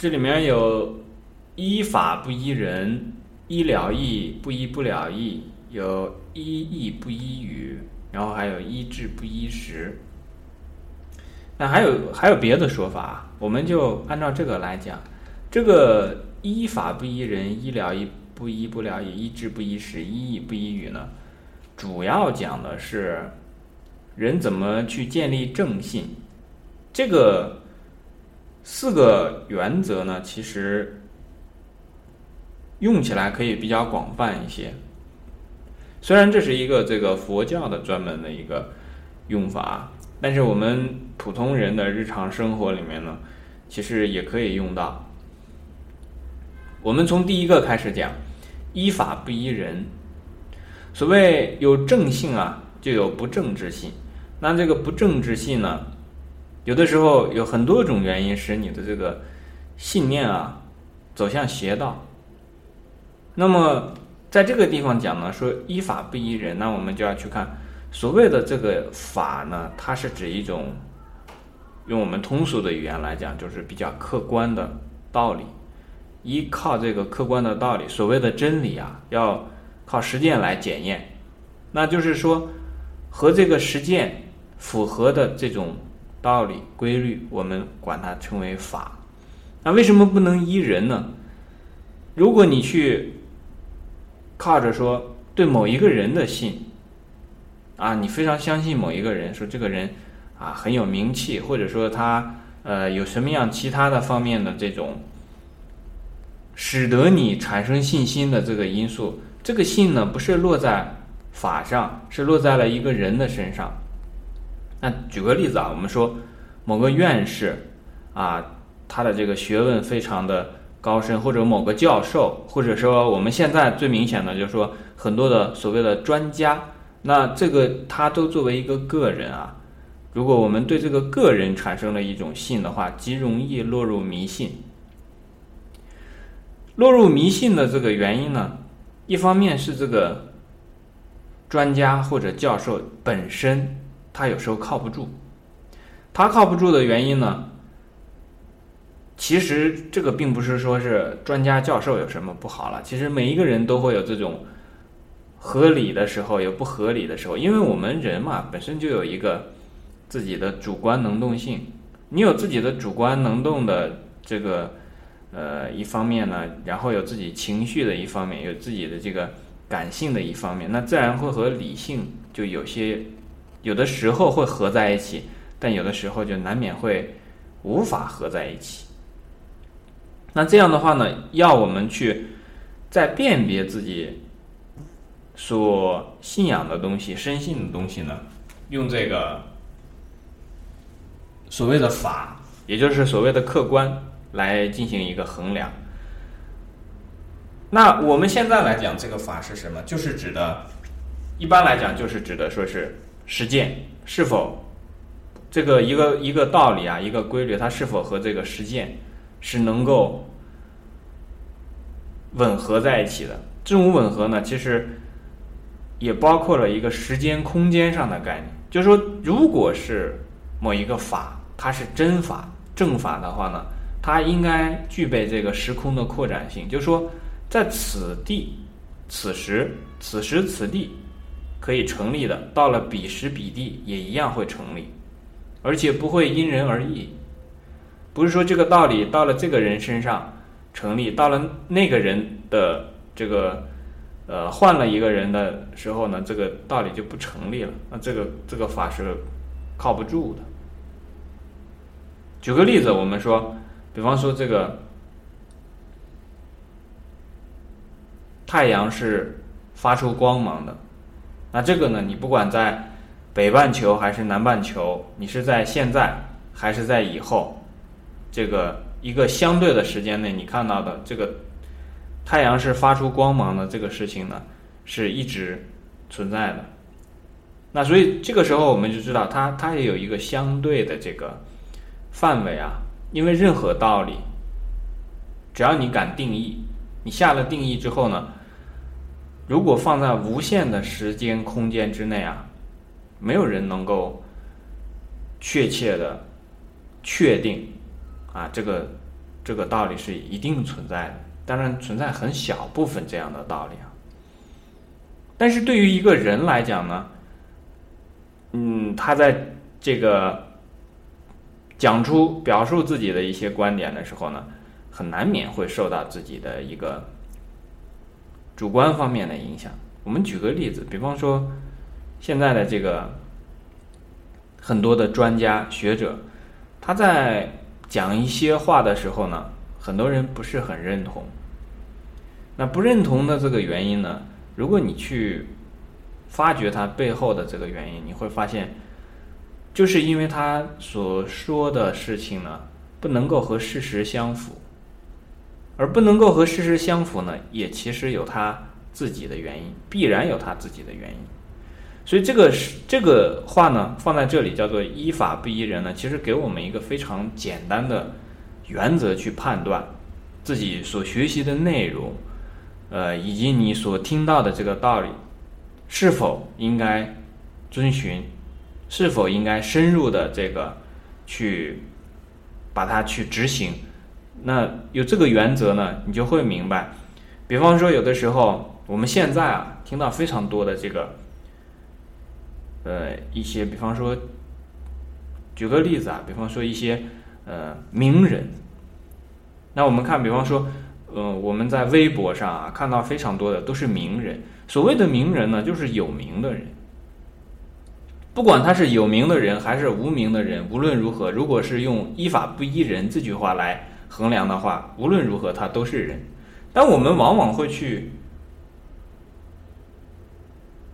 这里面有依法不依人，依了义不依不了义，有依义不依语，然后还有依智不依时。那还有还有别的说法，我们就按照这个来讲。这个依法不依人，依了义不依不了义，依智不依时，依义不依语呢，主要讲的是人怎么去建立正信。这个四个原则呢，其实用起来可以比较广泛一些。虽然这是一个这个佛教的专门的一个用法，但是我们普通人的日常生活里面呢，其实也可以用到。我们从第一个开始讲，依法不依人。所谓有正性啊，就有不正之性。那这个不正之性呢，有的时候有很多种原因使你的这个信念啊走向邪道。那么在这个地方讲呢，说依法不依人，那我们就要去看所谓的这个法呢，它是指一种用我们通俗的语言来讲，就是比较客观的道理。依靠这个客观的道理，所谓的真理啊，要靠实践来检验。那就是说，和这个实践符合的这种道理规律，我们管它称为法。那为什么不能依人呢？如果你去靠着说对某一个人的信啊，你非常相信某一个人，说这个人啊很有名气，或者说他呃有什么样其他的方面的这种。使得你产生信心的这个因素，这个信呢，不是落在法上，是落在了一个人的身上。那举个例子啊，我们说某个院士啊，他的这个学问非常的高深，或者某个教授，或者说我们现在最明显的就是说很多的所谓的专家，那这个他都作为一个个人啊，如果我们对这个个人产生了一种信的话，极容易落入迷信。落入迷信的这个原因呢，一方面是这个专家或者教授本身他有时候靠不住，他靠不住的原因呢，其实这个并不是说是专家教授有什么不好了，其实每一个人都会有这种合理的时候，有不合理的时候，因为我们人嘛本身就有一个自己的主观能动性，你有自己的主观能动的这个。呃，一方面呢，然后有自己情绪的一方面，有自己的这个感性的一方面，那自然会和理性就有些有的时候会合在一起，但有的时候就难免会无法合在一起。那这样的话呢，要我们去在辨别自己所信仰的东西、深信的东西呢，用这个所谓的法，也就是所谓的客观。来进行一个衡量。那我们现在来讲，这个法是什么？就是指的，一般来讲就是指的说是实践是否这个一个一个道理啊，一个规律，它是否和这个实践是能够吻合在一起的？这种吻合呢，其实也包括了一个时间空间上的概念。就是说，如果是某一个法，它是真法正法的话呢？它应该具备这个时空的扩展性，就是说，在此地、此时、此时此地可以成立的，到了彼时彼地也一样会成立，而且不会因人而异。不是说这个道理到了这个人身上成立，到了那个人的这个呃换了一个人的时候呢，这个道理就不成立了。那这个这个法是靠不住的。举个例子，我们说。比方说，这个太阳是发出光芒的，那这个呢，你不管在北半球还是南半球，你是在现在还是在以后，这个一个相对的时间内，你看到的这个太阳是发出光芒的这个事情呢，是一直存在的。那所以这个时候，我们就知道，它它也有一个相对的这个范围啊。因为任何道理，只要你敢定义，你下了定义之后呢，如果放在无限的时间空间之内啊，没有人能够确切的确定啊这个这个道理是一定存在的，当然存在很小部分这样的道理啊。但是对于一个人来讲呢，嗯，他在这个讲出、表述自己的一些观点的时候呢，很难免会受到自己的一个主观方面的影响。我们举个例子，比方说现在的这个很多的专家学者，他在讲一些话的时候呢，很多人不是很认同。那不认同的这个原因呢？如果你去发掘它背后的这个原因，你会发现，就是因为他所说的事情呢，不能够和事实相符，而不能够和事实相符呢，也其实有他自己的原因，必然有他自己的原因。所以这个是这个话呢，放在这里叫做依法不依人呢，其实给我们一个非常简单的原则去判断自己所学习的内容。呃，以及你所听到的这个道理，是否应该遵循，是否应该深入的这个去把它去执行？那有这个原则呢，你就会明白。比方说，有的时候我们现在啊，听到非常多的这个，呃，一些，比方说，举个例子啊，比方说一些呃名人，那我们看，比方说。嗯，我们在微博上啊看到非常多的都是名人。所谓的名人呢，就是有名的人。不管他是有名的人还是无名的人，无论如何，如果是用“依法不依人”这句话来衡量的话，无论如何他都是人。但我们往往会去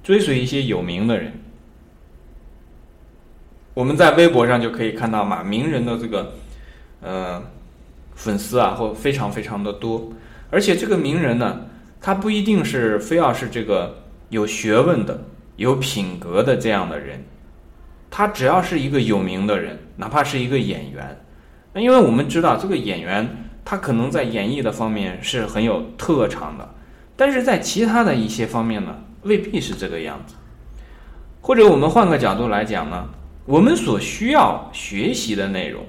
追随一些有名的人。我们在微博上就可以看到嘛，名人的这个，呃。粉丝啊，或非常非常的多，而且这个名人呢，他不一定是非要是这个有学问的、有品格的这样的人，他只要是一个有名的人，哪怕是一个演员，因为我们知道这个演员他可能在演绎的方面是很有特长的，但是在其他的一些方面呢，未必是这个样子。或者我们换个角度来讲呢，我们所需要学习的内容。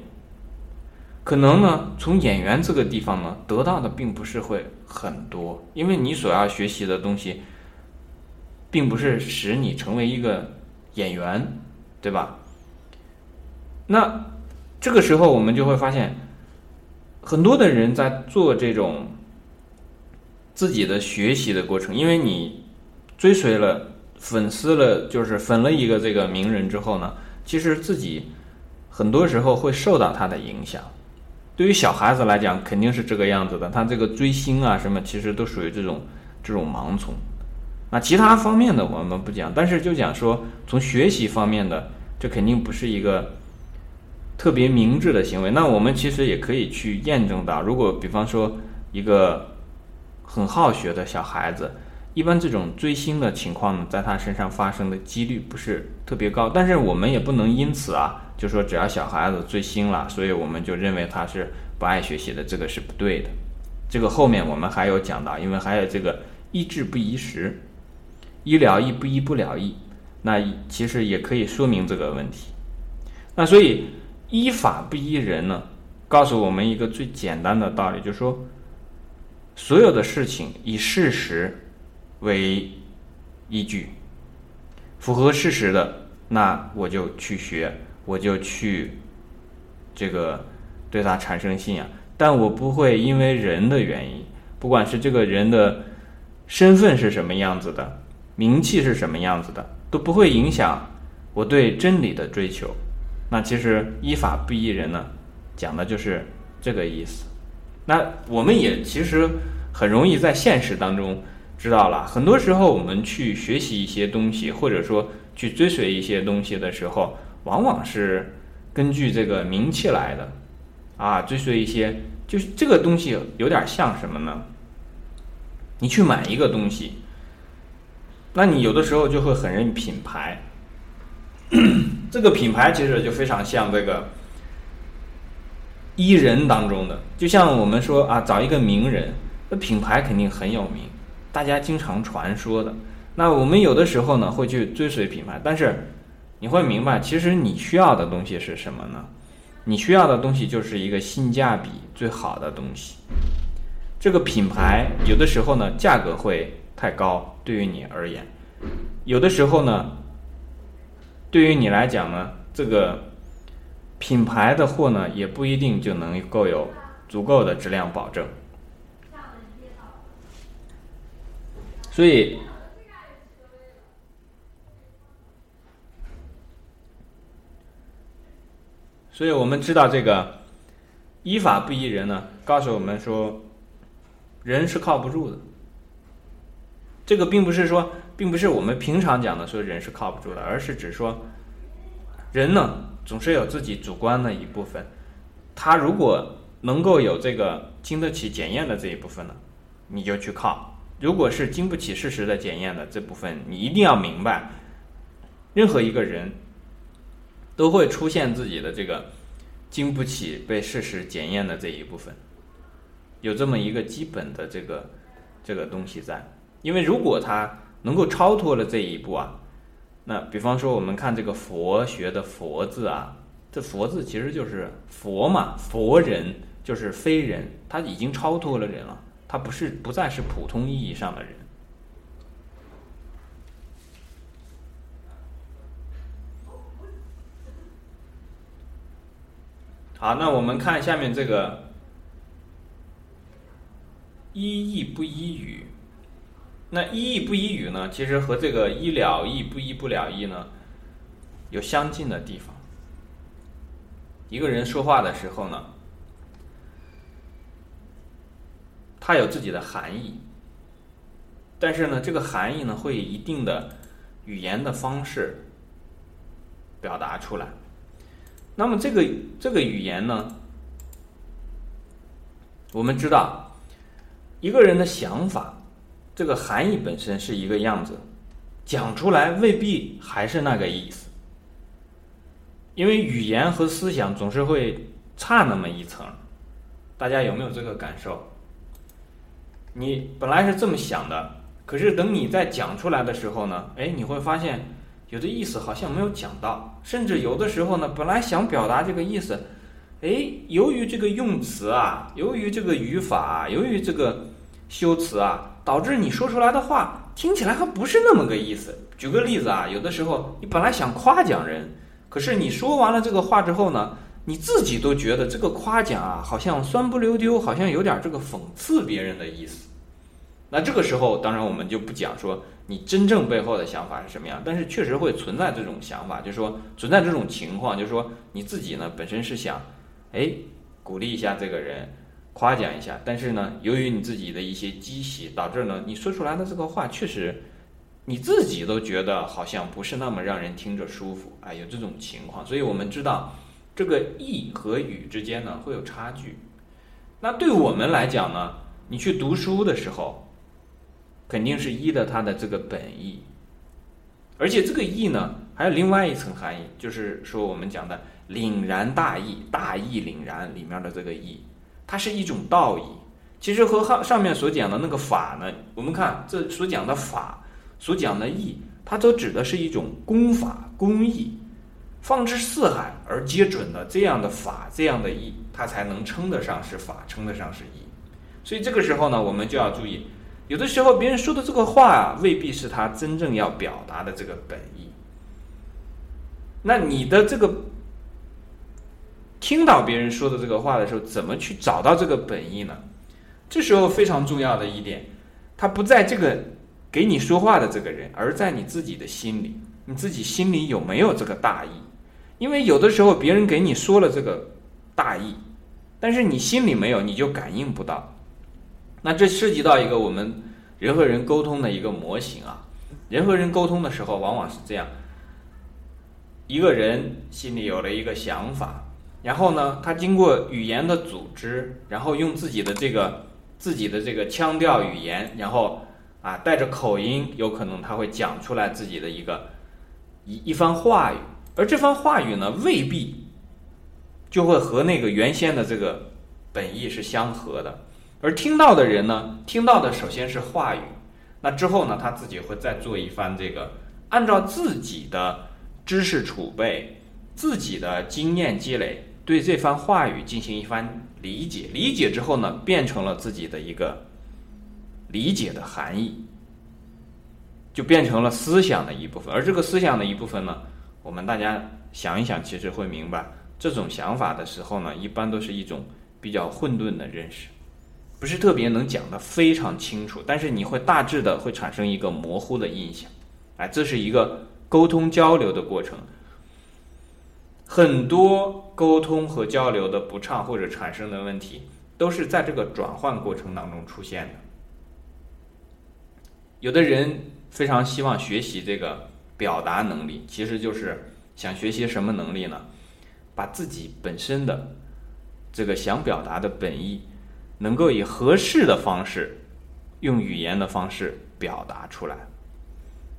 可能呢，从演员这个地方呢，得到的并不是会很多，因为你所要学习的东西，并不是使你成为一个演员，对吧？那这个时候我们就会发现，很多的人在做这种自己的学习的过程，因为你追随了、粉丝了，就是粉了一个这个名人之后呢，其实自己很多时候会受到他的影响。对于小孩子来讲，肯定是这个样子的。他这个追星啊，什么其实都属于这种这种盲从。那其他方面的我们不讲，但是就讲说从学习方面的，这肯定不是一个特别明智的行为。那我们其实也可以去验证到，如果比方说一个很好学的小孩子，一般这种追星的情况呢，在他身上发生的几率不是特别高。但是我们也不能因此啊。就说只要小孩子追星了，所以我们就认为他是不爱学习的，这个是不对的。这个后面我们还有讲到，因为还有这个医治不宜时，医了医不医不了医，那其实也可以说明这个问题。那所以依法不依人呢，告诉我们一个最简单的道理，就是说所有的事情以事实为依据，符合事实的，那我就去学。我就去，这个对他产生信仰，但我不会因为人的原因，不管是这个人的身份是什么样子的，名气是什么样子的，都不会影响我对真理的追求。那其实依法不依人呢，讲的就是这个意思。那我们也其实很容易在现实当中知道了，很多时候我们去学习一些东西，或者说去追随一些东西的时候。往往是根据这个名气来的，啊，追随一些，就是这个东西有点像什么呢？你去买一个东西，那你有的时候就会很认品牌，这个品牌其实就非常像这个伊人当中的，就像我们说啊，找一个名人，那品牌肯定很有名，大家经常传说的。那我们有的时候呢会去追随品牌，但是。你会明白，其实你需要的东西是什么呢？你需要的东西就是一个性价比最好的东西。这个品牌有的时候呢，价格会太高，对于你而言；有的时候呢，对于你来讲呢，这个品牌的货呢，也不一定就能够有足够的质量保证。所以，所以我们知道这个依法不依人呢，告诉我们说。人是靠不住的，这个并不是说，并不是我们平常讲的说人是靠不住的，而是指说，人呢总是有自己主观的一部分，他如果能够有这个经得起检验的这一部分呢，你就去靠；如果是经不起事实的检验的这部分，你一定要明白，任何一个人都会出现自己的这个经不起被事实检验的这一部分。有这么一个基本的这个这个东西在，因为如果他能够超脱了这一步啊，那比方说我们看这个佛学的“佛”字啊，这“佛”字其实就是佛嘛，佛人就是非人，他已经超脱了人了，他不是不再是普通意义上的人。好，那我们看下面这个。一义不一语，那一意不一语呢？其实和这个一了意不一不了意呢，有相近的地方。一个人说话的时候呢，他有自己的含义，但是呢，这个含义呢，会以一定的语言的方式表达出来。那么这个这个语言呢，我们知道。一个人的想法，这个含义本身是一个样子，讲出来未必还是那个意思。因为语言和思想总是会差那么一层，大家有没有这个感受？你本来是这么想的，可是等你在讲出来的时候呢，哎，你会发现有的意思好像没有讲到，甚至有的时候呢，本来想表达这个意思。哎，由于这个用词啊，由于这个语法，由于这个修辞啊，导致你说出来的话听起来还不是那么个意思。举个例子啊，有的时候你本来想夸奖人，可是你说完了这个话之后呢，你自己都觉得这个夸奖啊，好像酸不溜丢，好像有点这个讽刺别人的意思。那这个时候，当然我们就不讲说你真正背后的想法是什么样，但是确实会存在这种想法，就是说存在这种情况，就是说你自己呢本身是想。哎，鼓励一下这个人，夸奖一下。但是呢，由于你自己的一些积习，导致呢，你说出来的这个话确实，你自己都觉得好像不是那么让人听着舒服。哎，有这种情况，所以我们知道这个意和语之间呢会有差距。那对我们来讲呢，你去读书的时候，肯定是依的它的这个本意，而且这个意呢还有另外一层含义，就是说我们讲的。凛然大义，大义凛然里面的这个义，它是一种道义。其实和上上面所讲的那个法呢，我们看这所讲的法，所讲的义，它都指的是一种功法、公义，放之四海而皆准的这样的法、这样的义，它才能称得上是法，称得上是义。所以这个时候呢，我们就要注意，有的时候别人说的这个话啊，未必是他真正要表达的这个本意。那你的这个。听到别人说的这个话的时候，怎么去找到这个本意呢？这时候非常重要的一点，他不在这个给你说话的这个人，而在你自己的心里。你自己心里有没有这个大意？因为有的时候别人给你说了这个大意，但是你心里没有，你就感应不到。那这涉及到一个我们人和人沟通的一个模型啊。人和人沟通的时候，往往是这样：一个人心里有了一个想法。然后呢，他经过语言的组织，然后用自己的这个自己的这个腔调语言，然后啊带着口音，有可能他会讲出来自己的一个一一番话语，而这番话语呢，未必就会和那个原先的这个本意是相合的。而听到的人呢，听到的首先是话语，那之后呢，他自己会再做一番这个按照自己的知识储备、自己的经验积累。对这番话语进行一番理解，理解之后呢，变成了自己的一个理解的含义，就变成了思想的一部分。而这个思想的一部分呢，我们大家想一想，其实会明白，这种想法的时候呢，一般都是一种比较混沌的认识，不是特别能讲得非常清楚，但是你会大致的会产生一个模糊的印象。哎，这是一个沟通交流的过程。很多沟通和交流的不畅或者产生的问题，都是在这个转换过程当中出现的。有的人非常希望学习这个表达能力，其实就是想学习什么能力呢？把自己本身的这个想表达的本意，能够以合适的方式，用语言的方式表达出来。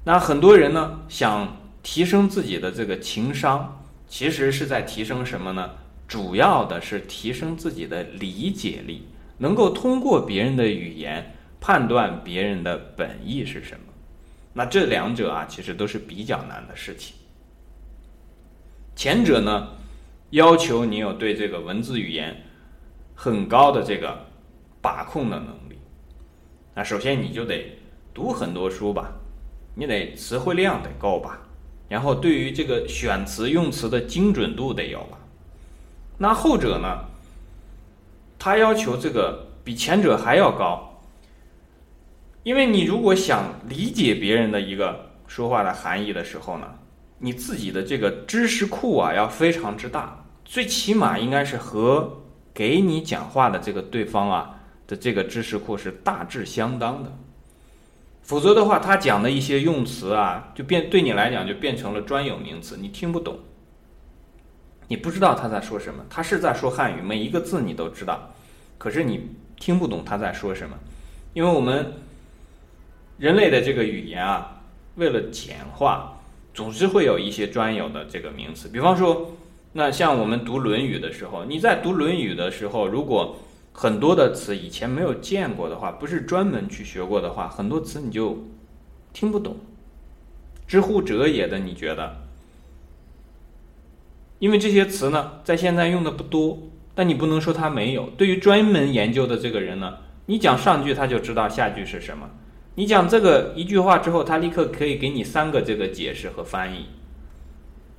那很多人呢，想提升自己的这个情商。其实是在提升什么呢？主要的是提升自己的理解力，能够通过别人的语言判断别人的本意是什么。那这两者啊，其实都是比较难的事情。前者呢，要求你有对这个文字语言很高的这个把控的能力。那首先你就得读很多书吧，你得词汇量得够吧。然后，对于这个选词用词的精准度得有吧。那后者呢？他要求这个比前者还要高，因为你如果想理解别人的一个说话的含义的时候呢，你自己的这个知识库啊要非常之大，最起码应该是和给你讲话的这个对方啊的这个知识库是大致相当的。否则的话，他讲的一些用词啊，就变对你来讲就变成了专有名词，你听不懂，你不知道他在说什么。他是在说汉语，每一个字你都知道，可是你听不懂他在说什么，因为我们人类的这个语言啊，为了简化，总是会有一些专有的这个名词。比方说，那像我们读《论语》的时候，你在读《论语》的时候，如果很多的词以前没有见过的话，不是专门去学过的话，很多词你就听不懂。知乎者也的，你觉得？因为这些词呢，在现在用的不多，但你不能说它没有。对于专门研究的这个人呢，你讲上句他就知道下句是什么。你讲这个一句话之后，他立刻可以给你三个这个解释和翻译，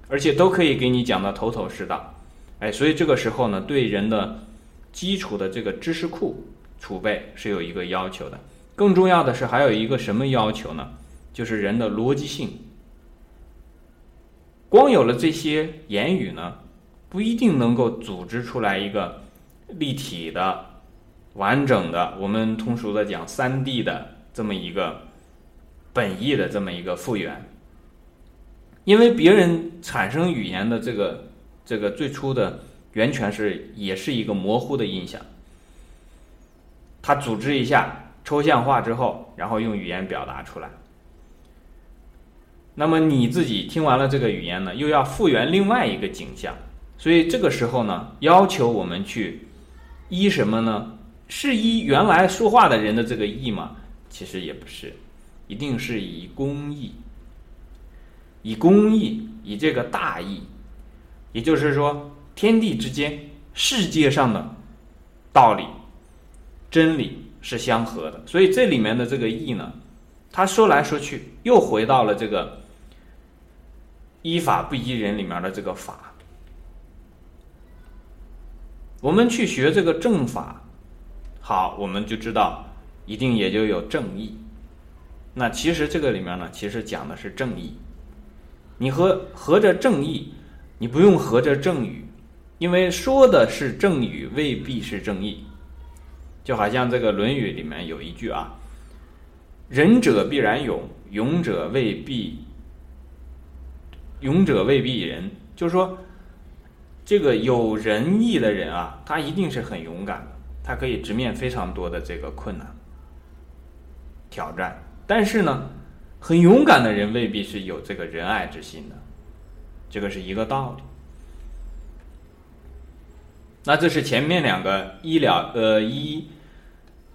而且都可以给你讲的头头是道。哎，所以这个时候呢，对人的。基础的这个知识库储备是有一个要求的，更重要的是还有一个什么要求呢？就是人的逻辑性。光有了这些言语呢，不一定能够组织出来一个立体的、完整的，我们通俗的讲三 D 的这么一个本意的这么一个复原。因为别人产生语言的这个这个最初的。源泉是也是一个模糊的印象，它组织一下抽象化之后，然后用语言表达出来。那么你自己听完了这个语言呢，又要复原另外一个景象，所以这个时候呢，要求我们去依什么呢？是依原来说话的人的这个意吗？其实也不是，一定是以公义，以公义，以这个大义，也就是说。天地之间，世界上的道理、真理是相合的，所以这里面的这个义呢，他说来说去又回到了这个依法不依人里面的这个法。我们去学这个正法，好，我们就知道一定也就有正义。那其实这个里面呢，其实讲的是正义。你和合着正义，你不用合着正语。因为说的是正语，未必是正义，就好像这个《论语》里面有一句啊：“仁者必然勇，勇者未必，勇者未必仁。”就是说，这个有仁义的人啊，他一定是很勇敢的，他可以直面非常多的这个困难、挑战。但是呢，很勇敢的人未必是有这个仁爱之心的，这个是一个道理。那这是前面两个医疗呃依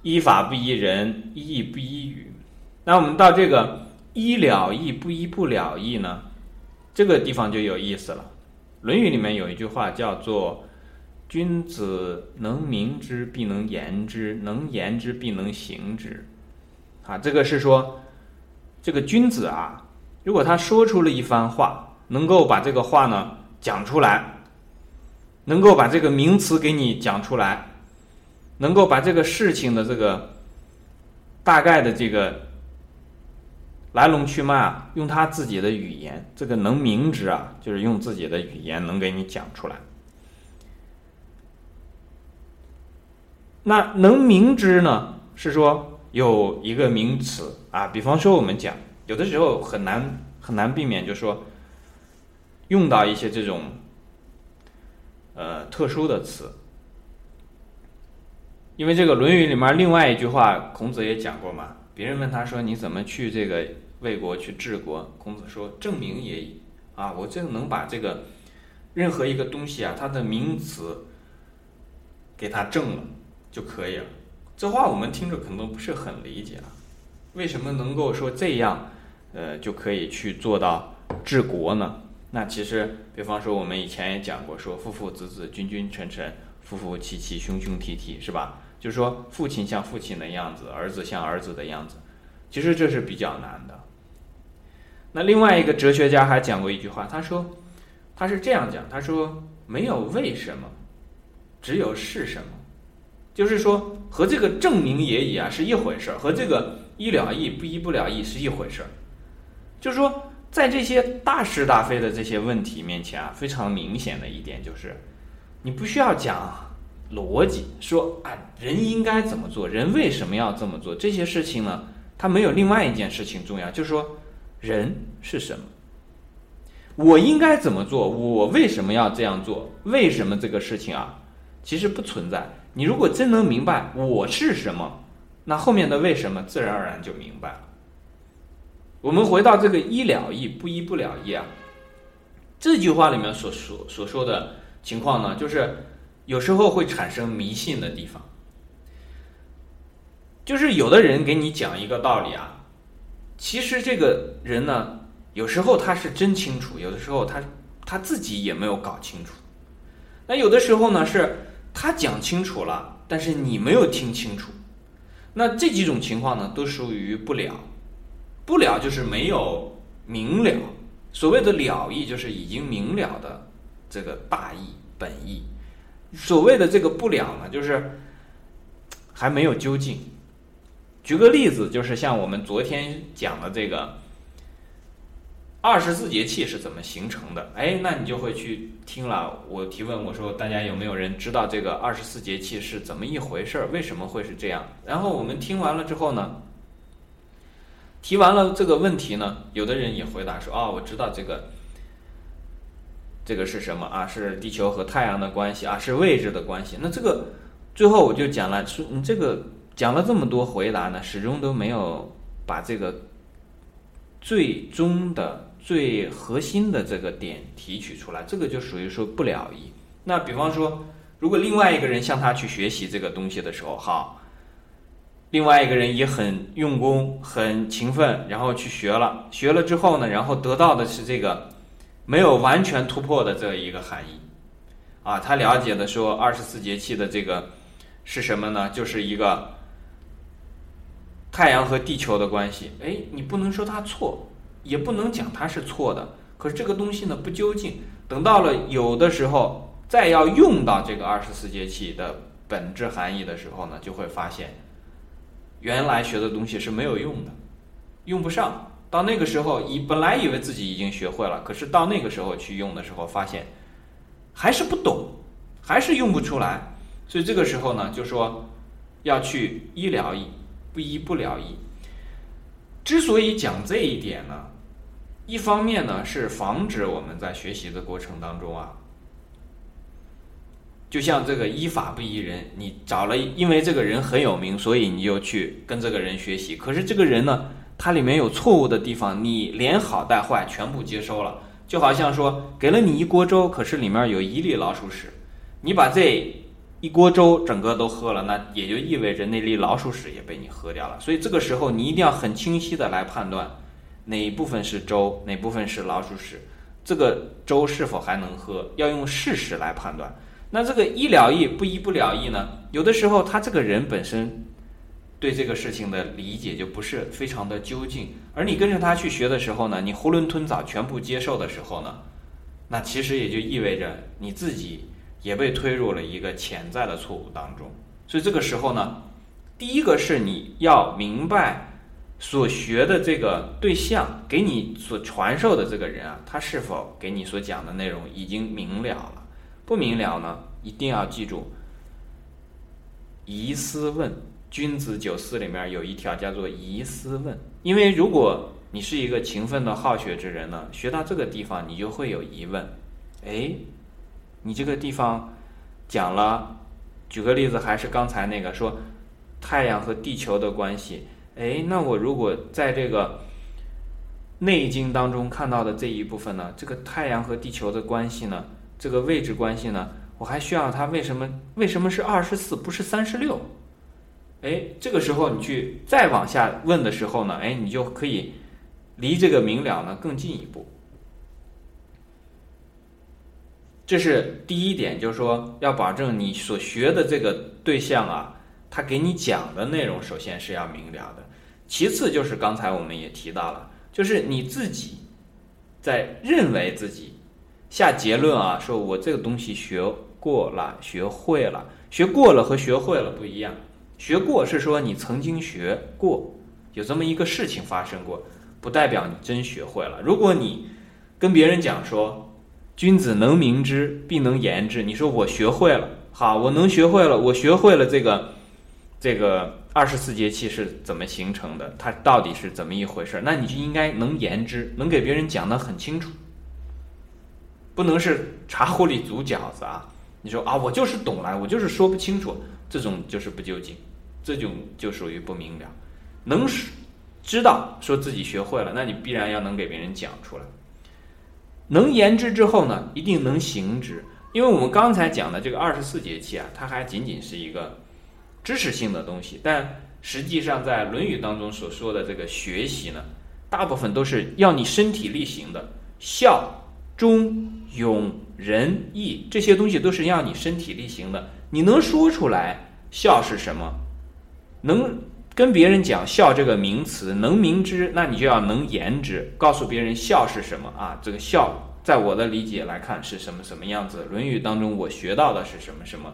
依法不依人，依义不依语。那我们到这个依了义不依不了义呢？这个地方就有意思了。《论语》里面有一句话叫做君子能明之，必能言之；能言之，必能行之。啊，这个是说，这个君子啊，如果他说出了一番话，能够把这个话呢讲出来，能够把这个名词给你讲出来，能够把这个事情的这个大概的这个来龙去脉啊，用他自己的语言，这个能明知啊，就是用自己的语言能给你讲出来。那能明知呢？是说有一个名词啊，比方说我们讲，有的时候很难很难避免，就说用到一些这种呃特殊的词，因为这个《论语》里面另外一句话，孔子也讲过嘛。别人问他说：“你怎么去这个魏国去治国？”孔子说：“正名也已啊，我这个能把这个任何一个东西啊，它的名词给它正了。”就可以了。这话我们听着可能不是很理解啊，为什么能够说这样，呃，就可以去做到治国呢？那其实，比方说我们以前也讲过，说父父子子，君君臣臣，夫夫妻妻，兄兄弟弟，是吧？就是说父亲像父亲的样子，儿子像儿子的样子，其实这是比较难的。那另外一个哲学家还讲过一句话，他说，他是这样讲，他说没有为什么，只有是什么。就是说，和这个证明也已啊是一回事儿，和这个一了意不一不了意是一回事儿。就是说，在这些大是大非的这些问题面前啊，非常明显的一点就是，你不需要讲逻辑，说啊人应该怎么做，人为什么要这么做，这些事情呢，它没有另外一件事情重要，就是说人是什么，我应该怎么做，我为什么要这样做，为什么这个事情啊，其实不存在。你如果真能明白我是什么，那后面的为什么自然而然就明白了。我们回到这个一了意不一不了意啊，这句话里面所说所说的情况呢，就是有时候会产生迷信的地方，就是有的人给你讲一个道理啊，其实这个人呢，有时候他是真清楚，有的时候他他自己也没有搞清楚，那有的时候呢是。他讲清楚了，但是你没有听清楚，那这几种情况呢，都属于不了。不了就是没有明了，所谓的了义就是已经明了的这个大义本意。所谓的这个不了呢，就是还没有究竟。举个例子，就是像我们昨天讲的这个。二十四节气是怎么形成的？哎，那你就会去听了。我提问我说，大家有没有人知道这个二十四节气是怎么一回事儿？为什么会是这样？然后我们听完了之后呢，提完了这个问题呢，有的人也回答说：“哦，我知道这个，这个是什么啊？是地球和太阳的关系啊？是位置的关系？”那这个最后我就讲了，说你这个讲了这么多回答呢，始终都没有把这个最终的。最核心的这个点提取出来，这个就属于说不了义。那比方说，如果另外一个人向他去学习这个东西的时候，好，另外一个人也很用功、很勤奋，然后去学了，学了之后呢，然后得到的是这个没有完全突破的这一个含义。啊，他了解的说二十四节气的这个是什么呢？就是一个太阳和地球的关系。哎，你不能说他错。也不能讲它是错的，可是这个东西呢不究竟。等到了有的时候，再要用到这个二十四节气的本质含义的时候呢，就会发现，原来学的东西是没有用的，用不上。到那个时候，以本来以为自己已经学会了，可是到那个时候去用的时候，发现还是不懂，还是用不出来。所以这个时候呢，就说要去医疗医，不医不了医。之所以讲这一点呢。一方面呢，是防止我们在学习的过程当中啊，就像这个依法不依人，你找了，因为这个人很有名，所以你就去跟这个人学习。可是这个人呢，他里面有错误的地方，你连好带坏全部接收了。就好像说，给了你一锅粥，可是里面有一粒老鼠屎，你把这一锅粥整个都喝了，那也就意味着那粒老鼠屎也被你喝掉了。所以这个时候，你一定要很清晰的来判断。哪一部分是粥，哪部分是老鼠屎？这个粥是否还能喝？要用事实来判断。那这个一了义不一不了义呢？有的时候他这个人本身对这个事情的理解就不是非常的究竟，而你跟着他去学的时候呢，你囫囵吞枣全部接受的时候呢，那其实也就意味着你自己也被推入了一个潜在的错误当中。所以这个时候呢，第一个是你要明白。所学的这个对象给你所传授的这个人啊，他是否给你所讲的内容已经明了了？不明了呢，一定要记住“疑思问”。君子九思里面有一条叫做“疑思问”，因为如果你是一个勤奋的好学之人呢，学到这个地方你就会有疑问。哎，你这个地方讲了，举个例子，还是刚才那个说太阳和地球的关系。哎，那我如果在这个《内经》当中看到的这一部分呢，这个太阳和地球的关系呢，这个位置关系呢，我还需要它为什么？为什么是二十四不是三十六？哎，这个时候你去再往下问的时候呢，哎，你就可以离这个明了呢更进一步。这是第一点，就是说要保证你所学的这个对象啊，他给你讲的内容首先是要明了的。其次就是刚才我们也提到了，就是你自己在认为自己下结论啊，说我这个东西学过了、学会了，学过了和学会了不一样。学过是说你曾经学过，有这么一个事情发生过，不代表你真学会了。如果你跟别人讲说“君子能明之，必能言之”，你说我学会了，好，我能学会了，我学会了这个这个。二十四节气是怎么形成的？它到底是怎么一回事？那你就应该能言之，能给别人讲得很清楚，不能是茶壶里煮饺子啊！你说啊，我就是懂了，我就是说不清楚，这种就是不究竟，这种就属于不明了。能知道说自己学会了，那你必然要能给别人讲出来。能言之之后呢，一定能行之，因为我们刚才讲的这个二十四节气啊，它还仅仅是一个。知识性的东西，但实际上在《论语》当中所说的这个学习呢，大部分都是要你身体力行的。孝、忠、勇、仁、义这些东西都是要你身体力行的。你能说出来孝是什么？能跟别人讲孝这个名词，能明知，那你就要能言之，告诉别人孝是什么啊？这个孝，在我的理解来看是什么什么样子？《论语》当中我学到的是什么什么？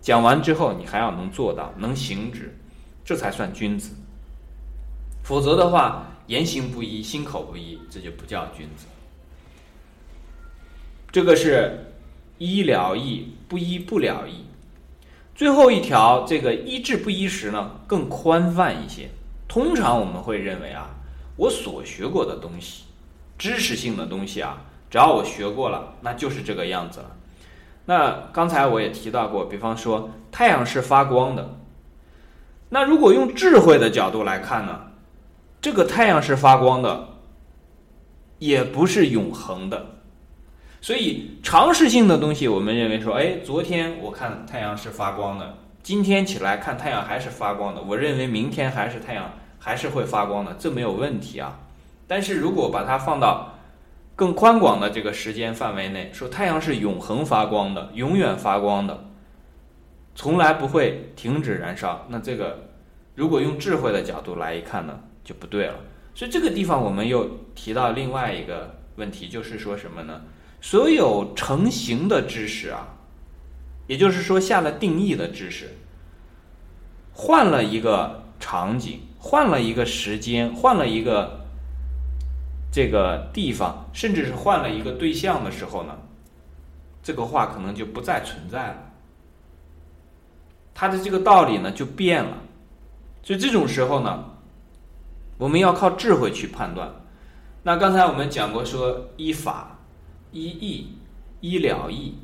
讲完之后，你还要能做到，能行之，这才算君子。否则的话，言行不一，心口不一，这就不叫君子。这个是一了义，不医不了义。最后一条，这个医治不医时呢，更宽泛一些。通常我们会认为啊，我所学过的东西，知识性的东西啊，只要我学过了，那就是这个样子了。那刚才我也提到过，比方说太阳是发光的。那如果用智慧的角度来看呢，这个太阳是发光的，也不是永恒的。所以常识性的东西，我们认为说，哎，昨天我看太阳是发光的，今天起来看太阳还是发光的，我认为明天还是太阳还是会发光的，这没有问题啊。但是如果把它放到更宽广的这个时间范围内，说太阳是永恒发光的，永远发光的，从来不会停止燃烧。那这个如果用智慧的角度来一看呢，就不对了。所以这个地方我们又提到另外一个问题，就是说什么呢？所有成型的知识啊，也就是说下了定义的知识，换了一个场景，换了一个时间，换了一个。这个地方，甚至是换了一个对象的时候呢，这个话可能就不再存在了，它的这个道理呢就变了。所以这种时候呢，我们要靠智慧去判断。那刚才我们讲过，说依法、依义、依了义、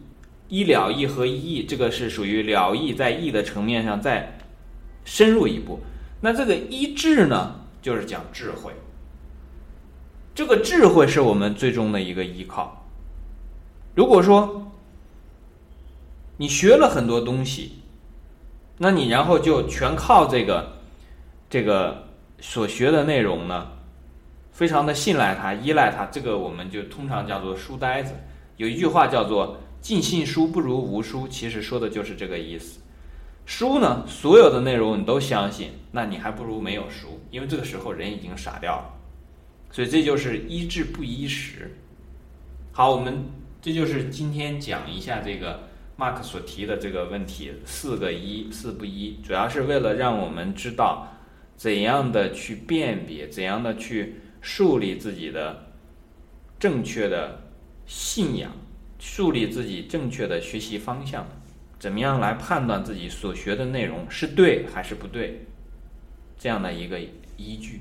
依了意和依义，这个是属于了意在意的层面上再深入一步。那这个依智呢，就是讲智慧。这个智慧是我们最终的一个依靠。如果说你学了很多东西，那你然后就全靠这个这个所学的内容呢，非常的信赖他、依赖他，这个我们就通常叫做书呆子。有一句话叫做“尽信书不如无书，其实说的就是这个意思。书呢，所有的内容你都相信，那你还不如没有书，因为这个时候人已经傻掉了。所以这就是依智不依时。好，我们这就是今天讲一下这个 Mark 所提的这个问题，四个一，四不一，主要是为了让我们知道怎样的去辨别，怎样的去树立自己的正确的信仰，树立自己正确的学习方向。怎么样来判断自己所学的内容是对还是不对？这样的一个依据。